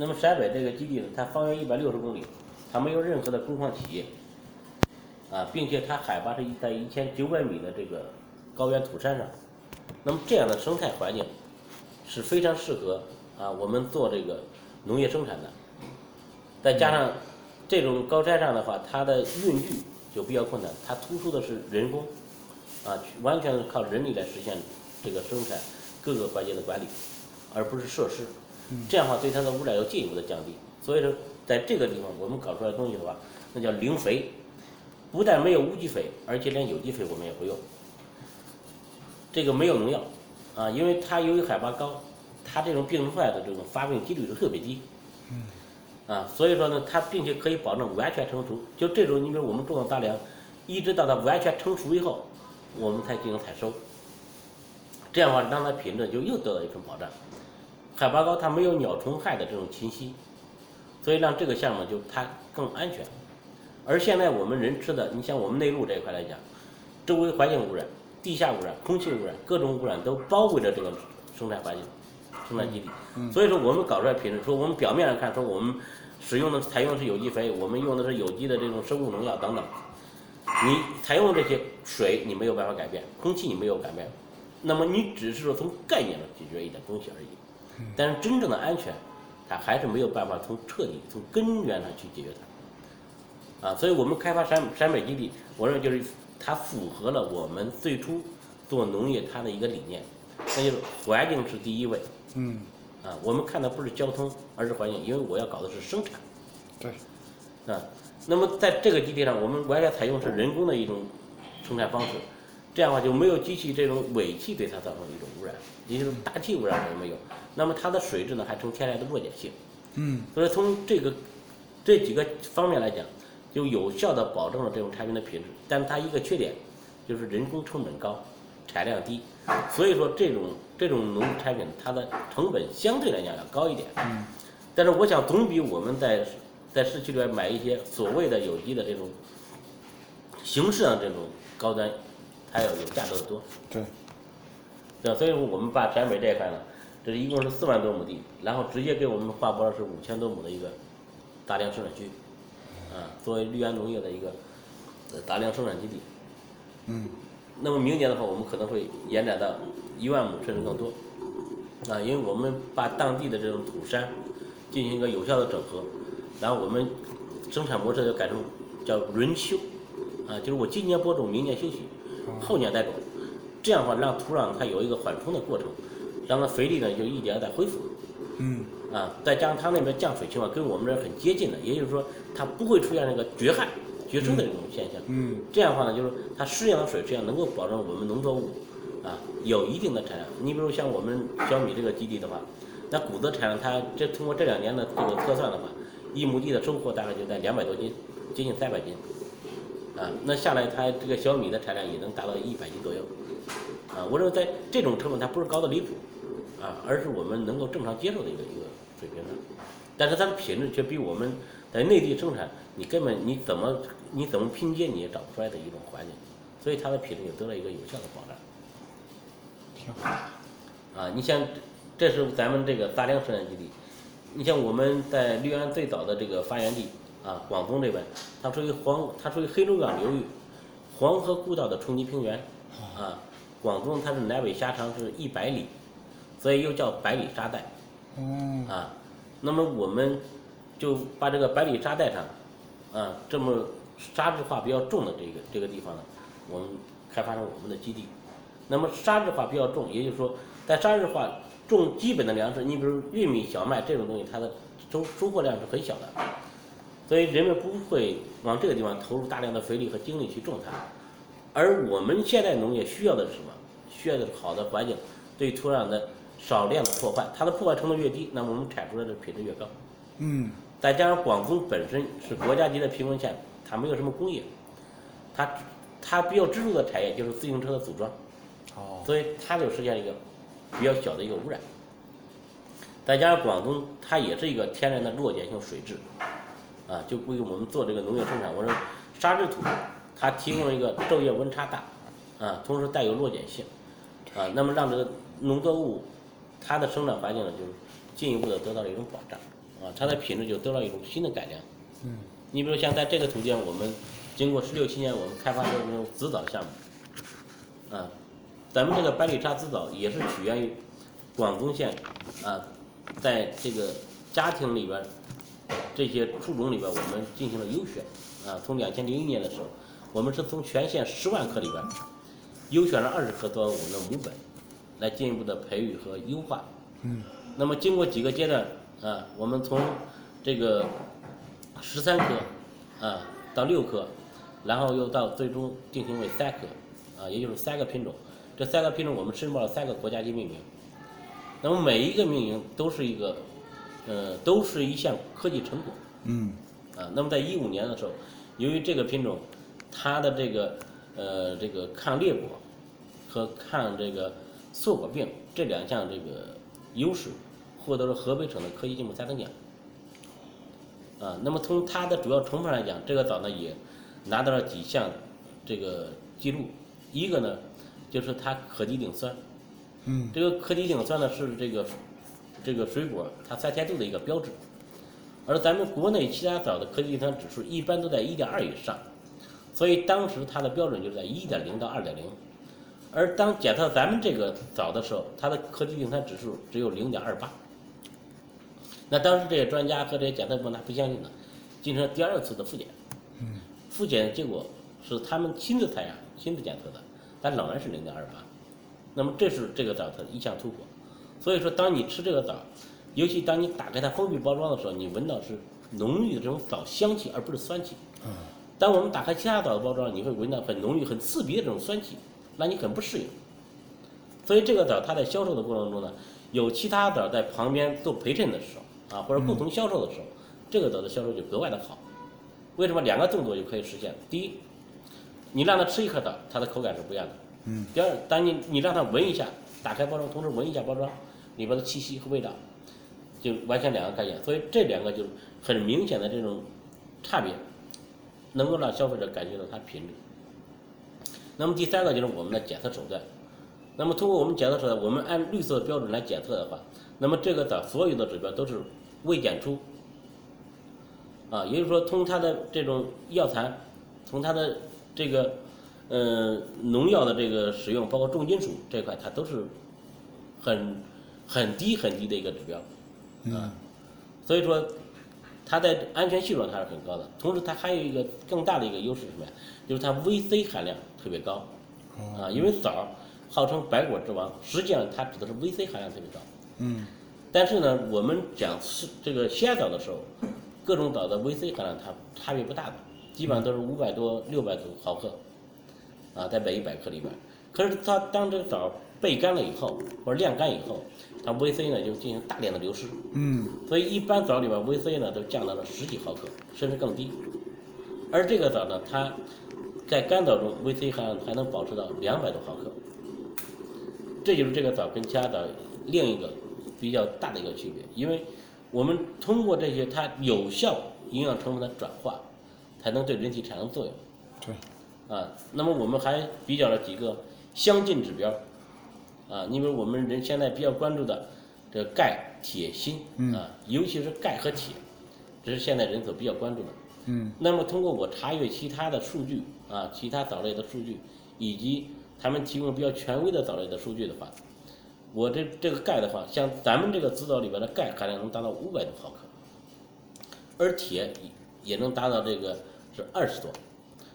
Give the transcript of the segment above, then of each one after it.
那么陕北这个基地呢，它方圆一百六十公里，它没有任何的工矿企业，啊，并且它海拔是在一千九百米的这个高原土山上，那么这样的生态环境是非常适合啊我们做这个农业生产的。再加上这种高山上的话，它的孕育就比较困难，它突出的是人工，啊，完全靠人力来实现这个生产各个环节的管理，而不是设施。这样的话对它的污染要进一步的降低。所以说，在这个地方我们搞出来的东西的话，那叫零肥，不但没有无机肥，而且连有机肥我们也不用。这个没有农药，啊，因为它由于海拔高，它这种病虫害的这种发病几率是特别低。啊，所以说呢，它并且可以保证完全成熟。就这种，你比如我们种的大梁，一直到它完全成熟以后，我们才进行采收。这样的话，让它品质就又得到一份保障。海拔高，它没有鸟虫害的这种侵袭，所以让这个项目就它更安全。而现在我们人吃的，你像我们内陆这一块来讲，周围环境污染、地下污染、空气污染，各种污染都包围着这个生态环境、生产基地。所以说，我们搞出来品质，说我们表面上看说我们使用的采用的是有机肥，我们用的是有机的这种生物农药等等。你采用这些水，你没有办法改变；空气你没有改变，那么你只是说从概念上解决一点东西而已。但是真正的安全，它还是没有办法从彻底从根源上去解决它。啊，所以我们开发陕陕北基地，我认为就是它符合了我们最初做农业它的一个理念，那就是环境是第一位。嗯，啊，我们看的不是交通，而是环境，因为我要搞的是生产。对，啊，那么在这个基地上，我们完全采用是人工的一种生产方式，这样的话就没有机器这种尾气对它造成的一种污染，也就是大气污染也没有。那么它的水质呢还呈天然的弱碱性，嗯，所以从这个这几个方面来讲，就有效的保证了这种产品的品质。但是它一个缺点就是人工成本高，产量低，所以说这种这种农产品它的成本相对来讲要高一点。嗯，但是我想总比我们在在市区里边买一些所谓的有机的这种形式上这种高端，它要有价值的多。对，对，所以我们把陕北这一块呢，这是一共是四万多亩地，然后直接给我们划拨了是五千多亩的一个大量生产区，啊，作为绿源农业的一个呃大量生产基地。嗯，那么明年的话，我们可能会延展到一万亩甚至更多，啊，因为我们把当地的这种土山进行一个有效的整合，然后我们生产模式就改成叫轮休，啊，就是我今年播种，明年休息，后年再种，这样的话让土壤它有一个缓冲的过程，让它肥力呢就一点点恢复，嗯，啊，再加上它那边降水情况跟我们这儿很接近的，也就是说它不会出现那个绝旱、绝收的这种现象。嗯，这样的话呢，就是它适量的水质量能够保证我们农作物啊有一定的产量。你比如像我们小米这个基地的话，那谷子产量它这通过这两年的这个测算的话，一亩地的收获大概就在两百多斤，接近三百斤。啊，那下来它这个小米的产量也能达到一百斤左右。啊，我认为在这种成本它不是高的离谱，啊，而是我们能够正常接受的一个一个水平的。但是它的品质却比我们在内地生产，你根本你怎么你怎么拼接你也找不出来的一种环境，所以它的品质也得到一个有效的保障。挺好。啊，你像这这是咱们这个大梁生产基地，你像我们在绿安最早的这个发源地啊，广东这边，它属于黄，它属于黑龙江流域黄河故道的冲积平原啊。广东它是南北狭长是一百里，所以又叫百里沙带哦，啊。那么我们就把这个百里沙带上啊这么沙质化比较重的这个这个地方呢，我们开发成我们的基地。那么沙质化比较重，也就是说，在沙质化种基本的粮食，你比如玉米、小麦这种东西，它的收收获量是很小的，所以人们不会往这个地方投入大量的肥力和精力去种它。而我们现代农业需要的是什么？需要的是好的环境，对土壤的少量的破坏，它的破坏程度越低，那么我们产出来的品质越高。嗯，再加上广东本身是国家级的贫困县，它没有什么工业，它它比较支柱的产业就是自行车的组装。哦，所以它就实现了一个比较小的一个污染。再加上广东它也是一个天然的弱碱性水质，啊，就为我们做这个农业生产，我说沙质土它提供了一个昼夜温差大，啊，同时带有弱碱性，啊，那么让这个农作物它的生长环境呢，就是进一步的得到了一种保障。啊，它的品质就得到一种新的改良。嗯，你比如像在这个土地上，我们经过十六七年，我们开发出这种紫藻项目，啊，咱们这个百里沙紫藻也是起源于广东县啊，在这个家庭里边儿这些树种里边，我们进行了优选啊，从两千零一年的时候，我们是从全县十万棵里边优选了二十棵作为我们的母本，来进一步的培育和优化。嗯，那么经过几个阶段啊，我们从这个十三棵啊到六棵，然后又到最终定型为三棵啊，也就是三个品种。这三个品种我们申报了三个国家级命名。那么每一个命名都是一个，呃，都是一项科技成果。嗯，啊，那么在一五年的时候，由于这个品种它的这个呃这个抗裂果和抗这个硕果病这两项这个优势，获得了河北省的科技进步三等奖。啊，那么从它的主要成分来讲，这个枣呢也拿到了几项这个记录，一个呢就是它可滴丁酸，嗯，这个可滴丁酸呢是这个这个水果它三千度的一个标志，而咱们国内其他枣的可滴丁酸指数一般都在一点二以上，所以当时它的标准就是在一点零到二点零，而当检测咱们这个枣的时候，它的可滴丁酸指数只有零点二八。那当时这些专家和这些检测部门他不相信呢，进行了第二次的复检，复检的结果是他们亲自采样、亲自检测的，但仍然是零点二八。那么这是这个枣它的一项突破。所以说，当你吃这个枣，尤其当你打开它封闭包装的时候，你闻到是浓郁的这种枣香气，而不是酸气。嗯，当我们打开其他枣的包装，你会闻到很浓郁、很刺鼻的这种酸气，让你很不适应。所以这个枣它在销售的过程中呢，有其他枣在旁边做陪衬的时候啊，或者共同销售的时候，这个枣的销售就格外的好。为什么？两个动作就可以实现。第一，你让他吃一颗枣，它的口感是不一样的。嗯。第二，当你你让他闻一下，打开包装，同时闻一下包装里边的气息和味道，就完全两个概念。所以这两个就是很明显的这种差别，能够让消费者感觉到它品质。那么第三个就是我们的检测手段。那么通过我们检测手段，我们按绿色标准来检测的话，那么这个的所有的指标都是未检出。啊，也就是说，从它的这种药残，从它的这个呃农药的这个使用，包括重金属这块，它都是很很低很低的一个指标。啊，所以说它在安全系数上它是很高的。同时，它还有一个更大的一个优势是什么呀？就是它 VC 含量特别高。哦，啊，因为枣号称百果之王，实际上它指的是 VC 含量特别高。嗯，但是呢，我们讲是这个鲜枣的时候，各种枣的 VC 含量它差别不大的，基本上都是五百多、六百多毫克，啊，在每一百克里面。可是它当这个枣焙干了以后，或者晾干以后，它 VC 呢就进行大量的流失，嗯，所以一般枣里边 VC 呢都降到了十几毫克，甚至更低。而这个枣呢，它在干枣中 VC 含量还能保持到两百多毫克，这就是这个枣跟其他枣另一个比较大的一个区别，因为我们通过这些它有效营养成分的转化，才能对人体产生作用。对，啊，那么我们还比较了几个相近指标，啊，因为我们人现在比较关注的这个钙、铁、锌嗯啊，尤其是钙和铁，这是现在人所比较关注的。嗯，那么通过我查阅其他的数据啊，其他藻类的数据，以及他们提供比较权威的藻类的数据的话，我这这个钙的话，像咱们这个紫藻里边的钙含量能达到五百多毫克，而铁也能达到这个是二十多，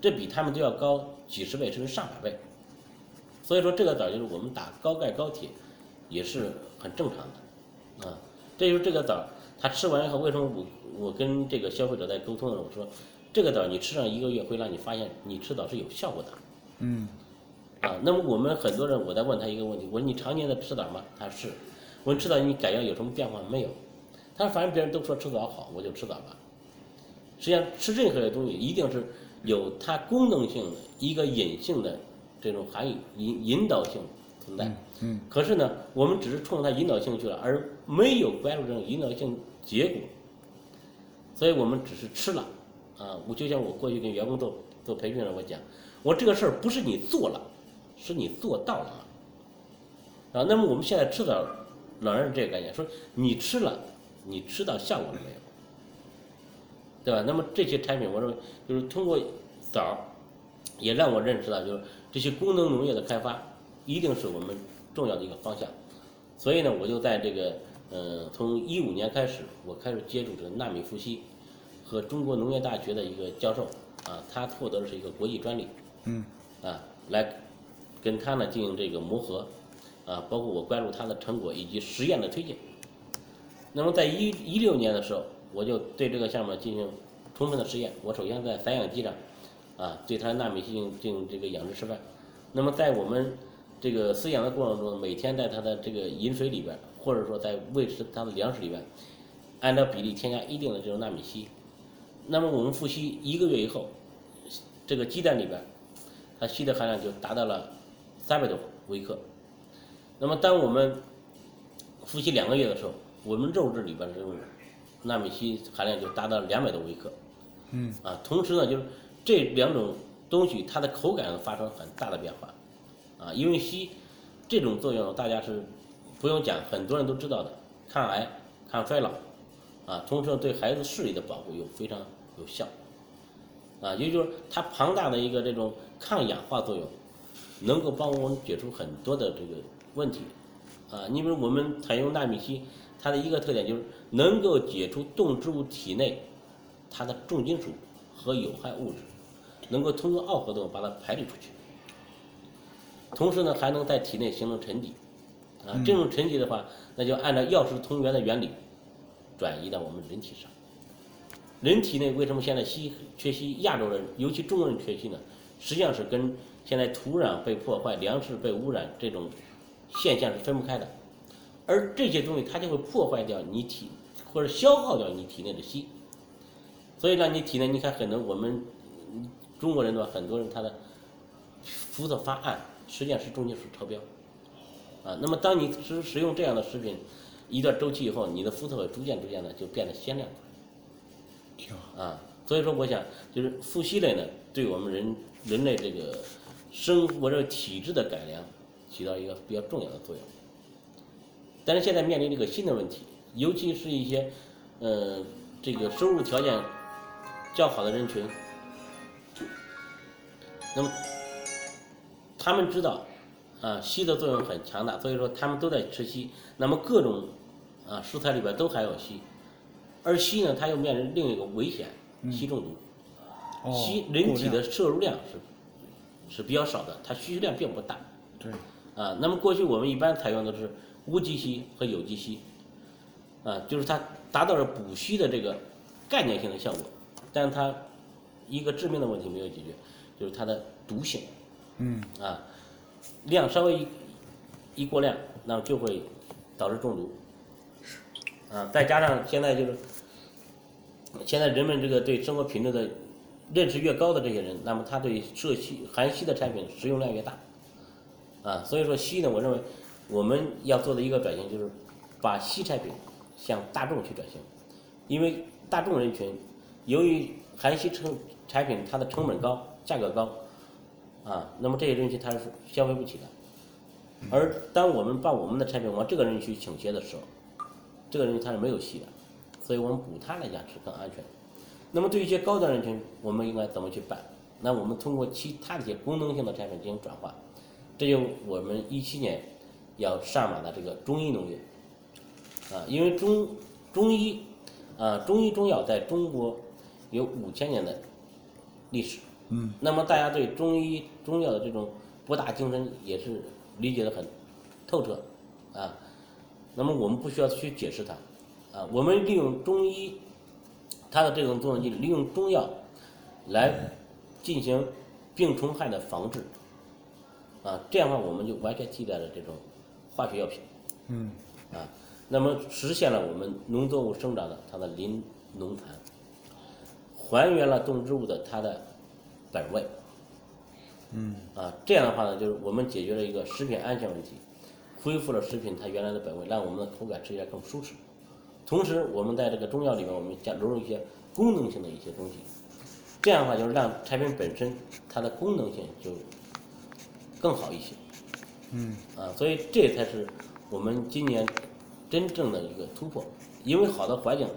这比他们都要高几十倍甚至上百倍。所以说这个枣就是我们打高钙高铁也是很正常的，啊，这就是这个枣，它吃完以后为什么我我跟这个消费者在沟通的时候我说，这个枣你吃上一个月会让你发现你吃枣是有效果的，嗯，啊，那么我们很多人我在问他一个问题，我说你常年在吃枣吗？他说是，我说吃枣你感觉有什么变化没有？他说反正别人都说吃枣好，我就吃枣吧。实际上吃任何的东西一定是有它功能性的一个隐性的这种含义引引导性存在。嗯，可是呢，我们只是冲着它引导性去了，而没有关注这种引导性结果，所以我们只是吃了。啊，我就像我过去跟员工做做培训的时候，我讲，我这个事儿不是你做了，是你做到了。啊，那么我们现在吃的，老人是这个概念，说你吃了，你吃到效果了没有？对吧？那么这些产品，我认为就是通过枣儿，也让我认识到，就是这些功能农业的开发，一定是我们重要的一个方向。所以呢，我就在这个，呃，从一五年开始，我开始接触这个纳米富硒，和中国农业大学的一个教授，啊，他获得的是一个国际专利，嗯，啊，来跟他呢进行这个磨合，啊，包括我关注他的成果以及实验的推进。那么在一一六年的时候，我就对这个项目进行充分的实验。我首先在散养鸡上，啊，对它纳米进行进行这个养殖示范。那么在我们这个饲养的过程中，每天在它的这个饮水里边，或者说在喂食它的粮食里边，按照比例添加一定的这种纳米硒。那么我们复硒一个月以后，这个鸡蛋里边，它硒的含量就达到了三百多微克。那么当我们复硒两个月的时候，我们肉质里边的这种纳米硒含量就达到两百多微克。嗯，啊，同时呢，就是这两种东西它的口感发生很大的变化。啊，因为硒这种作用大家是不用讲，很多人都知道的，抗癌、抗衰老，啊，同时对孩子视力的保护又非常有效。啊，也就是它庞大的一个这种抗氧化作用，能够帮我们解除很多的这个问题。啊，你比如我们采用纳米硒，它的一个特点就是能够解除动植物体内它的重金属和有害物质，能够通过耦合动把它排列出去。同时呢，还能在体内形成沉积，啊，这种沉积的话，那就按照药食同源的原理，转移到我们人体上。人体内为什么现在硒缺硒？亚洲人，尤其中国人缺硒呢？实际上是跟现在土壤被破坏、粮食被污染这种现象是分不开的。而这些东西它就会破坏掉你体或者消耗掉你体内的硒，所以让你体内你看很多我们中国人的话，很多人他的肤色发暗，实际上是重金属超标。啊，那么当你食食用这样的食品一段周期以后，你的肤色会逐渐逐渐的就变得鲜亮。挺好。啊，所以说我想就是富硒类呢，对我们人人类这个生活这个体质的改良起到一个比较重要的作用。但是现在面临这个新的问题，尤其是一些呃这个收入条件较好的人群，那么他们知道啊硒的作用很强大，所以说他们都在吃硒。那么各种啊食材里边都含有硒。而硒呢，它又面临另一个危险，硒中毒。哦硒人体的摄入量是是比较少的，它需求量并不大。对，啊，那么过去我们一般采用的是无机硒和有机硒，啊，就是它达到了补硒的这个概念性的效果，但是它一个致命的问题没有解决，就是它的毒性。嗯，啊，量稍微一一过量，那么就会导致中毒。啊，再加上现在就是现在人们这个对生活品质的认识越高的这些人，那么他对涉西含硒的产品使用量越大。啊，所以说硒呢，我认为我们要做的一个转型就是把硒产品向大众去转型，因为大众人群由于含硒成产品它的成本高、价格高，啊，那么这些人群他是消费不起的。而当我们把我们的产品往这个人群倾斜的时候，这个人他是没有戏的，所以我们补他来讲是更安全。那么对于一些高端人群，我们应该怎么去办？那我们通过其他的一些功能性的产品进行转化，这就我们一七年要上马的这个中医农业啊，因为中中医啊中医中药在中国有五千年的历史，嗯，那么大家对中医中药的这种博大精深也是理解的很透彻啊。那么我们不需要去解释它，啊，我们利用中医它的这种作用机制，利用中药来进行病虫害的防治，啊，这样的话我们就完全替代了这种化学药品，嗯，啊，那么实现了我们农作物生长的它的林农残，还原了动植物的它的本味，嗯，啊，这样的话呢，就是我们解决了一个食品安全问题，恢复了食品它原来的本味，让我们的口感吃起来更舒适。同时，我们在这个中药里面，我们加融入一些功能性的一些东西，这样的话就是让产品本身它的功能性就更好一些。嗯，啊，所以这才是我们今年真正的一个突破，因为好的环境，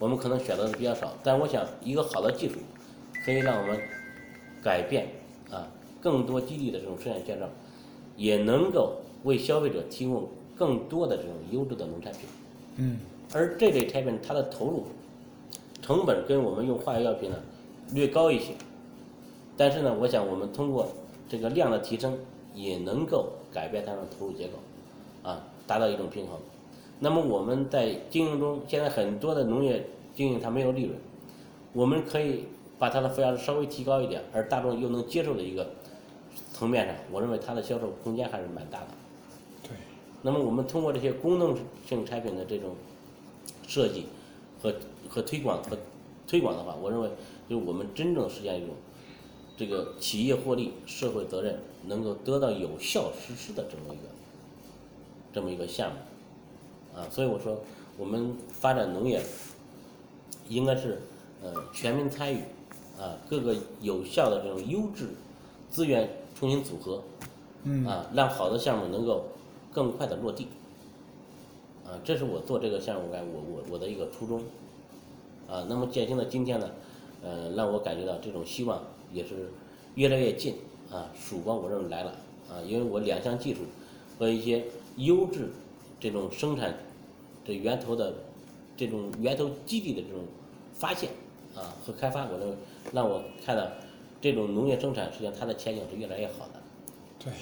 我们可能选择的比较少，但我想一个好的技术，可以让我们改变啊更多基地的这种生产现状，也能够为消费者提供更多的这种优质的农产品。嗯而这类产品它的投入成本跟我们用化学药品呢略高一些，但是呢，我想我们通过这个量的提升，也能够改变它的投入结构，啊，达到一种平衡。那么我们在经营中，现在很多的农业经营它没有利润，我们可以把它的附加值稍微提高一点，而大众又能接受的一个层面上，我认为它的销售空间还是蛮大的。对，那么我们通过这些功能性产品的这种设计和和推广和推广的话，我认为就是我们真正实现一种这个企业获利、社会责任能够得到有效实施的这么一个这么一个项目啊，所以我说我们发展农业应该是呃全民参与啊，各个有效的这种优质资源重新组合，嗯啊，让好的项目能够更快的落地。啊，这是我做这个项目干我我我的一个初衷。啊，那么践行的今天呢，呃，让我感觉到这种希望也是越来越近啊，曙光我认为来了啊，因为我两项技术和一些优质这种生产这源头的这种源头基地的这种发现啊和开发，我认为让我看到这种农业生产实际上它的前景是越来越好的。对。